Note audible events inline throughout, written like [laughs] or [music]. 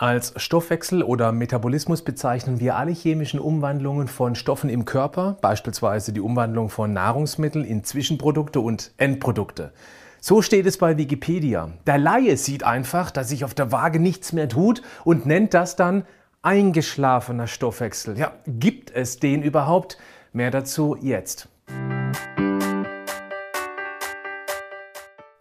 Als Stoffwechsel oder Metabolismus bezeichnen wir alle chemischen Umwandlungen von Stoffen im Körper, beispielsweise die Umwandlung von Nahrungsmitteln in Zwischenprodukte und Endprodukte. So steht es bei Wikipedia. Der Laie sieht einfach, dass sich auf der Waage nichts mehr tut und nennt das dann eingeschlafener Stoffwechsel. Ja, gibt es den überhaupt? Mehr dazu jetzt.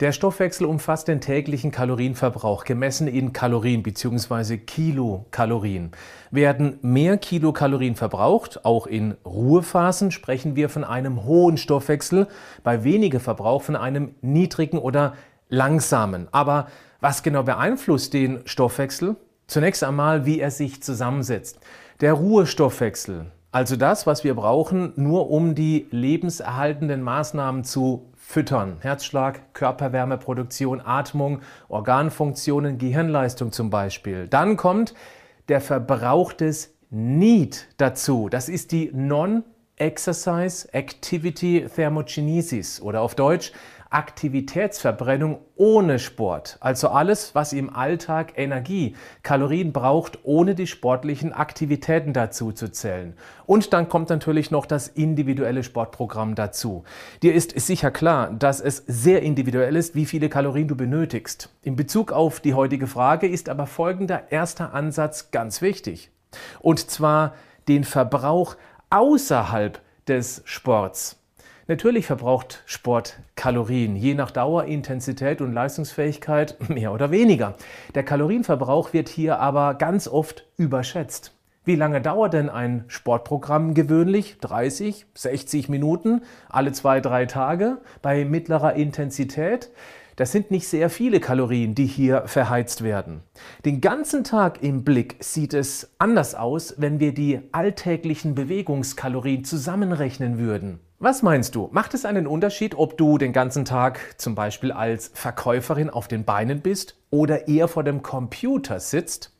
Der Stoffwechsel umfasst den täglichen Kalorienverbrauch, gemessen in Kalorien bzw. Kilokalorien. Werden mehr Kilokalorien verbraucht, auch in Ruhephasen, sprechen wir von einem hohen Stoffwechsel, bei weniger Verbrauch von einem niedrigen oder langsamen. Aber was genau beeinflusst den Stoffwechsel? Zunächst einmal, wie er sich zusammensetzt. Der Ruhestoffwechsel, also das, was wir brauchen, nur um die lebenserhaltenden Maßnahmen zu füttern. Herzschlag, Körperwärmeproduktion, Atmung, Organfunktionen, Gehirnleistung zum Beispiel. Dann kommt der Verbrauch des NEAT dazu. Das ist die Non-Exercise Activity Thermogenesis oder auf Deutsch Aktivitätsverbrennung ohne Sport. Also alles, was im Alltag Energie, Kalorien braucht, ohne die sportlichen Aktivitäten dazu zu zählen. Und dann kommt natürlich noch das individuelle Sportprogramm dazu. Dir ist sicher klar, dass es sehr individuell ist, wie viele Kalorien du benötigst. In Bezug auf die heutige Frage ist aber folgender erster Ansatz ganz wichtig. Und zwar den Verbrauch außerhalb des Sports. Natürlich verbraucht Sport Kalorien, je nach Dauer, Intensität und Leistungsfähigkeit [laughs] mehr oder weniger. Der Kalorienverbrauch wird hier aber ganz oft überschätzt. Wie lange dauert denn ein Sportprogramm gewöhnlich? 30, 60 Minuten, alle zwei, drei Tage bei mittlerer Intensität? Das sind nicht sehr viele Kalorien, die hier verheizt werden. Den ganzen Tag im Blick sieht es anders aus, wenn wir die alltäglichen Bewegungskalorien zusammenrechnen würden. Was meinst du? Macht es einen Unterschied, ob du den ganzen Tag zum Beispiel als Verkäuferin auf den Beinen bist oder eher vor dem Computer sitzt?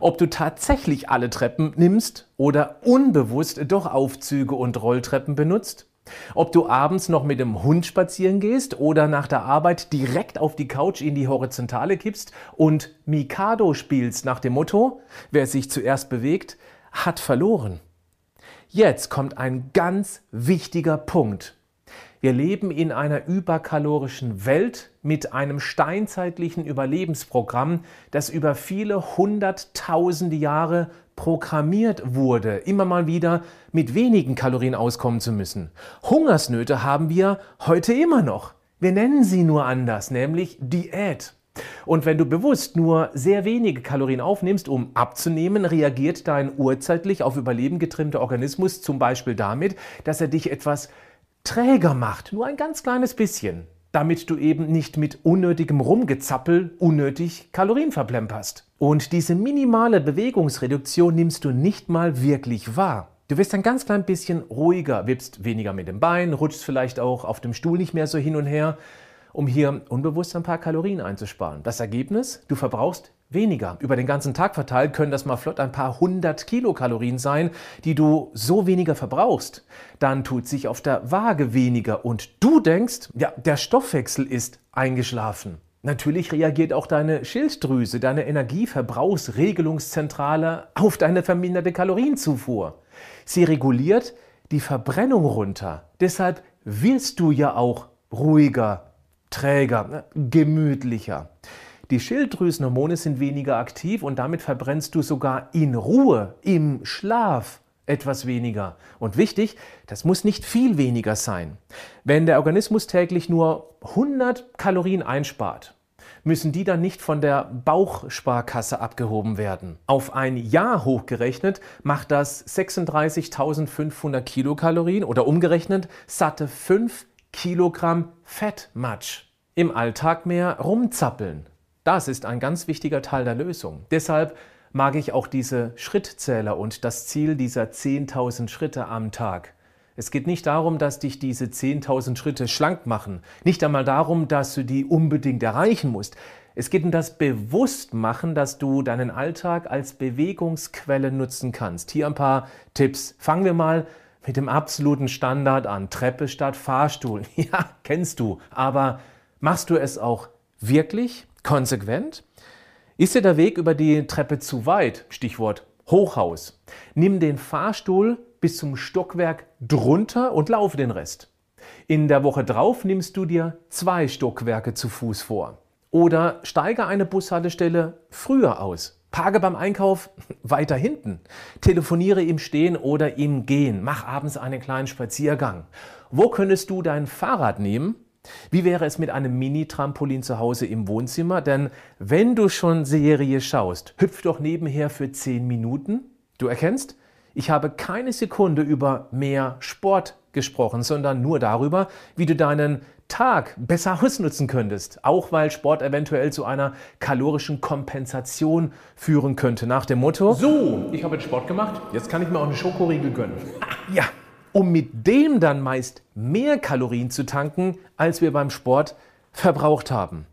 Ob du tatsächlich alle Treppen nimmst oder unbewusst doch Aufzüge und Rolltreppen benutzt? Ob du abends noch mit dem Hund spazieren gehst oder nach der Arbeit direkt auf die Couch in die Horizontale kippst und Mikado spielst nach dem Motto, wer sich zuerst bewegt, hat verloren. Jetzt kommt ein ganz wichtiger Punkt. Wir leben in einer überkalorischen Welt mit einem steinzeitlichen Überlebensprogramm, das über viele hunderttausende Jahre programmiert wurde, immer mal wieder mit wenigen Kalorien auskommen zu müssen. Hungersnöte haben wir heute immer noch. Wir nennen sie nur anders, nämlich Diät. Und wenn du bewusst nur sehr wenige Kalorien aufnimmst, um abzunehmen, reagiert dein urzeitlich auf Überleben getrimmter Organismus zum Beispiel damit, dass er dich etwas träger macht, nur ein ganz kleines bisschen, damit du eben nicht mit unnötigem Rumgezappel unnötig Kalorien verplemperst. Und diese minimale Bewegungsreduktion nimmst du nicht mal wirklich wahr. Du wirst ein ganz klein bisschen ruhiger, wippst weniger mit dem Bein, rutschst vielleicht auch auf dem Stuhl nicht mehr so hin und her um hier unbewusst ein paar Kalorien einzusparen. Das Ergebnis? Du verbrauchst weniger. Über den ganzen Tag verteilt können das mal flott ein paar hundert Kilokalorien sein, die du so weniger verbrauchst. Dann tut sich auf der Waage weniger und du denkst, ja, der Stoffwechsel ist eingeschlafen. Natürlich reagiert auch deine Schilddrüse, deine Energieverbrauchsregelungszentrale auf deine verminderte Kalorienzufuhr. Sie reguliert die Verbrennung runter. Deshalb wirst du ja auch ruhiger, träger, ne, gemütlicher. Die Schilddrüsenhormone sind weniger aktiv und damit verbrennst du sogar in Ruhe, im Schlaf etwas weniger. Und wichtig, das muss nicht viel weniger sein. Wenn der Organismus täglich nur 100 Kalorien einspart, müssen die dann nicht von der Bauchsparkasse abgehoben werden. Auf ein Jahr hochgerechnet macht das 36.500 Kilokalorien oder umgerechnet satte 5 Kilogramm Fettmatsch. Im Alltag mehr rumzappeln. Das ist ein ganz wichtiger Teil der Lösung. Deshalb mag ich auch diese Schrittzähler und das Ziel dieser 10.000 Schritte am Tag. Es geht nicht darum, dass dich diese 10.000 Schritte schlank machen. Nicht einmal darum, dass du die unbedingt erreichen musst. Es geht um das Bewusstmachen, dass du deinen Alltag als Bewegungsquelle nutzen kannst. Hier ein paar Tipps. Fangen wir mal mit dem absoluten Standard an. Treppe statt Fahrstuhl. [laughs] Ja, kennst du. Aber machst du es auch wirklich konsequent? Ist dir der Weg über die Treppe zu weit? Stichwort Hochhaus. Nimm den Fahrstuhl bis zum Stockwerk drunter und laufe den Rest. In der Woche drauf nimmst du dir zwei Stockwerke zu Fuß vor. Oder steige eine Bushaltestelle früher aus. Parke beim Einkauf [laughs] weiter hinten. Telefoniere im Stehen oder im Gehen. Mach abends einen kleinen Spaziergang. Wo könntest du dein Fahrrad nehmen? Wie wäre es mit einem Mini-Trampolin zu Hause im Wohnzimmer? Denn wenn du schon Serie schaust, hüpf doch nebenher für 10 Minuten. Du erkennst, ich habe keine Sekunde über mehr Sport gesprochen, sondern nur darüber, wie du deinen Tag besser ausnutzen könntest, auch weil Sport eventuell zu einer kalorischen Kompensation führen könnte. Nach dem Motto: So, ich habe jetzt Sport gemacht, jetzt kann ich mir auch eine Schokoriegel gönnen. ja, um mit dem dann meist mehr Kalorien zu tanken, als wir beim Sport verbraucht haben.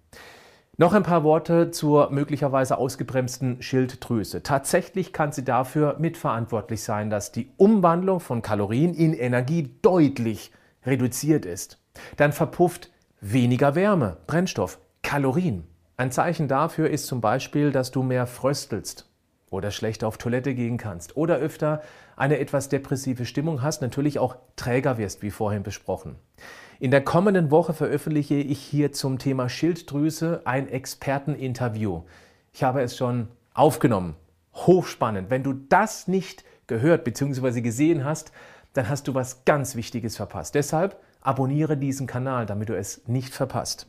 Noch ein paar Worte zur möglicherweise ausgebremsten Schilddrüse. Tatsächlich kann sie dafür mitverantwortlich sein, dass die Umwandlung von Kalorien in Energie deutlich reduziert ist. Dann verpufft weniger Wärme, Brennstoff, Kalorien. Ein Zeichen dafür ist zum Beispiel, dass du mehr fröstelst oder schlechter auf Toilette gehen kannst oder öfter eine etwas depressive Stimmung hast, natürlich auch träger wirst, wie vorhin besprochen. In der kommenden Woche veröffentliche ich hier zum Thema Schilddrüse ein Experteninterview. Ich habe es schon aufgenommen. Hochspannend. Wenn du das nicht gehört bzw. gesehen hast, dann hast du was ganz Wichtiges verpasst. Deshalb abonniere diesen Kanal, damit du es nicht verpasst.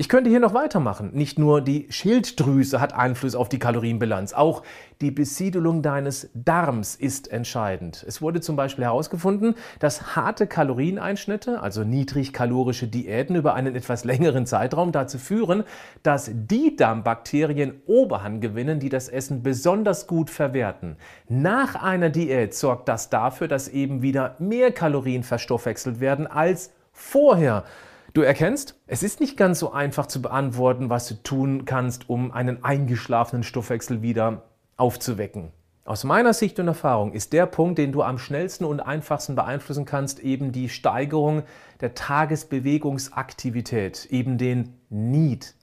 Ich könnte hier noch weitermachen. Nicht nur die Schilddrüse hat Einfluss auf die Kalorienbilanz, auch die Besiedelung deines Darms ist entscheidend. Es wurde zum Beispiel herausgefunden, dass harte Kalorieneinschnitte, also niedrigkalorische Diäten über einen etwas längeren Zeitraum dazu führen, dass die Darmbakterien Oberhand gewinnen, die das Essen besonders gut verwerten. Nach einer Diät sorgt das dafür, dass eben wieder mehr Kalorien verstoffwechselt werden als vorher. Du erkennst, es ist nicht ganz so einfach zu beantworten, was du tun kannst, um einen eingeschlafenen Stoffwechsel wieder aufzuwecken. Aus meiner Sicht und Erfahrung ist der Punkt, den du am schnellsten und einfachsten beeinflussen kannst, eben die Steigerung der Tagesbewegungsaktivität, eben den Need.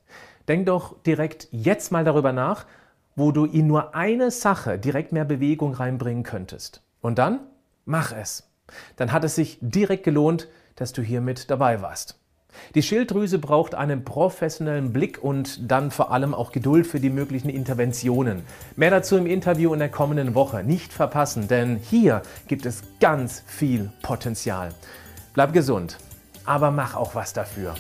Denk doch direkt jetzt mal darüber nach, wo du in nur eine Sache direkt mehr Bewegung reinbringen könntest. Und dann mach es. Dann hat es sich direkt gelohnt, dass du hier mit dabei warst. Die Schilddrüse braucht einen professionellen Blick und dann vor allem auch Geduld für die möglichen Interventionen. Mehr dazu im Interview in der kommenden Woche. Nicht verpassen, denn hier gibt es ganz viel Potenzial. Bleib gesund, aber mach auch was dafür.